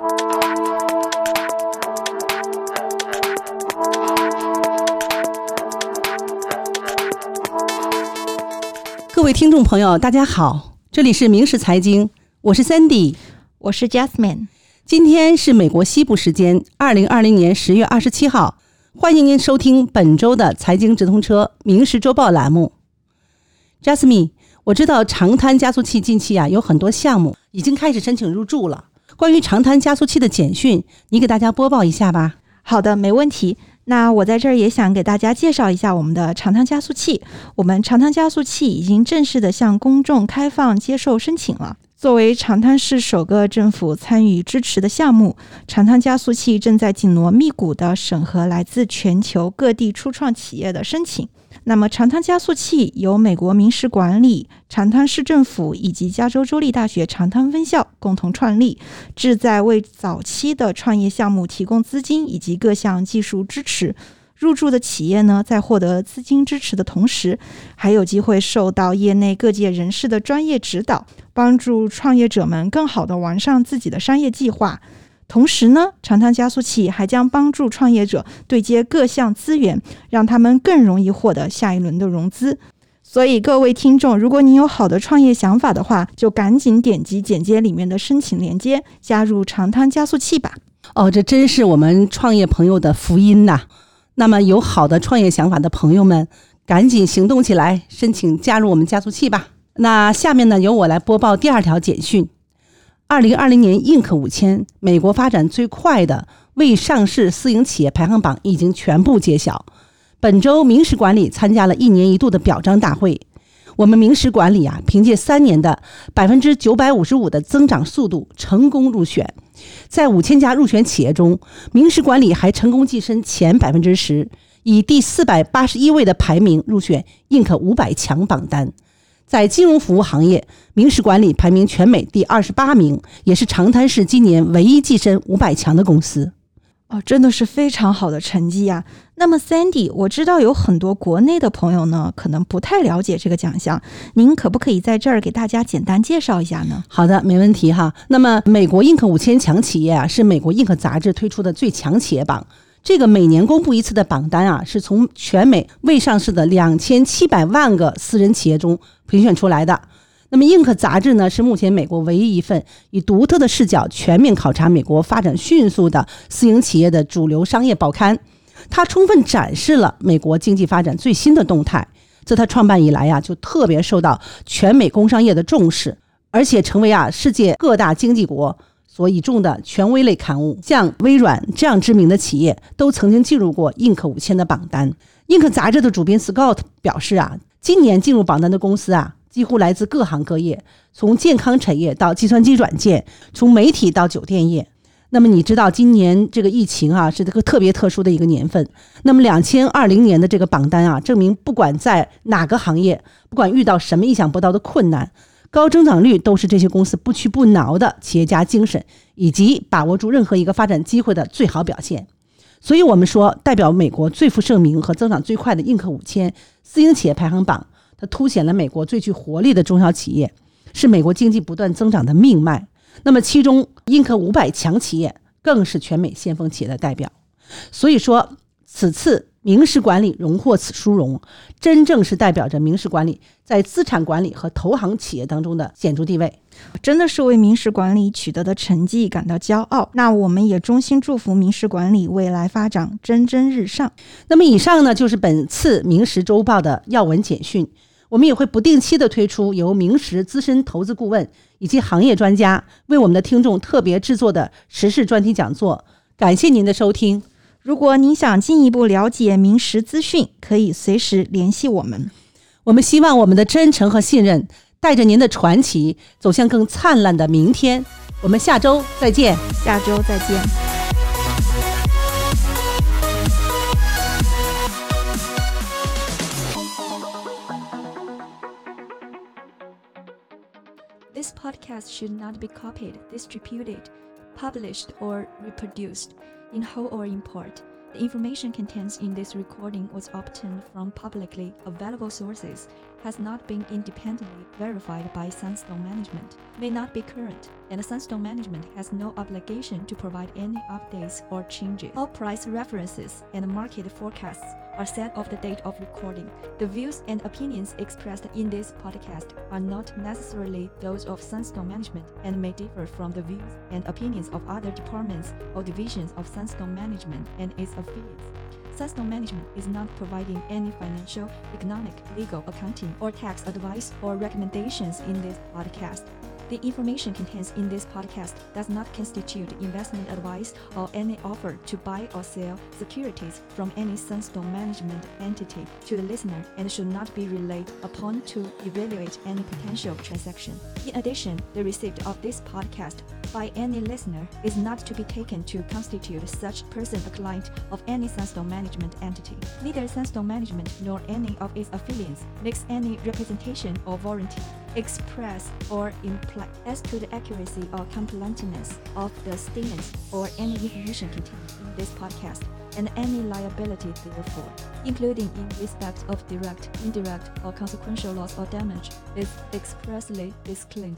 各位听众朋友，大家好，这里是明石财经，我是 Sandy，我是 Jasmine。今天是美国西部时间二零二零年十月二十七号，欢迎您收听本周的财经直通车《明石周报》栏目。Jasmine，我知道长滩加速器近期啊有很多项目已经开始申请入驻了。关于长滩加速器的简讯，你给大家播报一下吧。好的，没问题。那我在这儿也想给大家介绍一下我们的长滩加速器。我们长滩加速器已经正式的向公众开放接受申请了。作为长滩市首个政府参与支持的项目，长滩加速器正在紧锣密鼓的审核来自全球各地初创企业的申请。那么，长滩加速器由美国明石管理、长滩市政府以及加州州立大学长滩分校共同创立，旨在为早期的创业项目提供资金以及各项技术支持。入驻的企业呢，在获得资金支持的同时，还有机会受到业内各界人士的专业指导，帮助创业者们更好的完善自己的商业计划。同时呢，长滩加速器还将帮助创业者对接各项资源，让他们更容易获得下一轮的融资。所以，各位听众，如果你有好的创业想法的话，就赶紧点击简介里面的申请链接，加入长滩加速器吧。哦，这真是我们创业朋友的福音呐！那么，有好的创业想法的朋友们，赶紧行动起来，申请加入我们加速器吧。那下面呢，由我来播报第二条简讯。二零二零年 Inc 五千美国发展最快的未上市私营企业排行榜已经全部揭晓。本周明石管理参加了一年一度的表彰大会。我们明石管理啊，凭借三年的百分之九百五十五的增长速度，成功入选。在五千家入选企业中，明石管理还成功跻身前百分之十，以第四百八十一位的排名入选 Inc 五百强榜单。在金融服务行业，明石管理排名全美第二十八名，也是长滩市今年唯一跻身五百强的公司。哦，真的是非常好的成绩呀！那么，Sandy，我知道有很多国内的朋友呢，可能不太了解这个奖项，您可不可以在这儿给大家简单介绍一下呢？好的，没问题哈。那么，美国 Inc 五千强企业啊，是美国 Inc 杂志推出的最强企业榜。这个每年公布一次的榜单啊，是从全美未上市的两千七百万个私人企业中评选出来的。那么，Inc 杂志呢，是目前美国唯一一份以独特的视角全面考察美国发展迅速的私营企业的主流商业报刊。它充分展示了美国经济发展最新的动态。自它创办以来呀，就特别受到全美工商业的重视，而且成为啊世界各大经济国。所倚重的权威类刊物，像微软这样知名的企业，都曾经进入过 Inc 五千的榜单。Inc 杂志的主编 Scott 表示啊，今年进入榜单的公司啊，几乎来自各行各业，从健康产业到计算机软件，从媒体到酒店业。那么你知道，今年这个疫情啊，是这个特别特殊的一个年份。那么两千二零年的这个榜单啊，证明不管在哪个行业，不管遇到什么意想不到的困难。高增长率都是这些公司不屈不挠的企业家精神，以及把握住任何一个发展机会的最好表现。所以，我们说，代表美国最负盛名和增长最快的 Inc 五千私营企业排行榜，它凸显了美国最具活力的中小企业，是美国经济不断增长的命脉。那么，其中 Inc 五百强企业更是全美先锋企业的代表。所以说，此次。明石管理荣获此殊荣，真正是代表着明石管理在资产管理和投行企业当中的显著地位，真的是为明石管理取得的成绩感到骄傲。那我们也衷心祝福明石管理未来发展蒸蒸日上。那么以上呢，就是本次明石周报的要闻简讯。我们也会不定期的推出由明石资深投资顾问以及行业专家为我们的听众特别制作的时事专题讲座。感谢您的收听。如果您想进一步了解明石资讯，可以随时联系我们。我们希望我们的真诚和信任，带着您的传奇走向更灿烂的明天。我们下周再见，下周再见。This podcast should not be copied, distributed, published, or reproduced. in whole or in part, The information contained in this recording was obtained from publicly available sources, has not been independently verified by Sunstone Management, may not be current, and Sunstone Management has no obligation to provide any updates or changes. All price references and market forecasts are set of the date of recording. The views and opinions expressed in this podcast are not necessarily those of Sunstone Management and may differ from the views and opinions of other departments or divisions of Sunstone Management and its affiliates. Sunstone Management is not providing any financial, economic, legal, accounting, or tax advice or recommendations in this podcast. The information contained in this podcast does not constitute investment advice or any offer to buy or sell securities from any Sunstone Management entity to the listener and should not be relied upon to evaluate any potential transaction. In addition, the receipt of this podcast by any listener is not to be taken to constitute such person a client of any Sunstone Management entity. Neither Sunstone Management nor any of its affiliates makes any representation or warranty express or imply as to the accuracy or completeness of the statements or any information contained in this podcast and any liability therefore, including in respect of direct, indirect, or consequential loss or damage, is expressly disclaimed.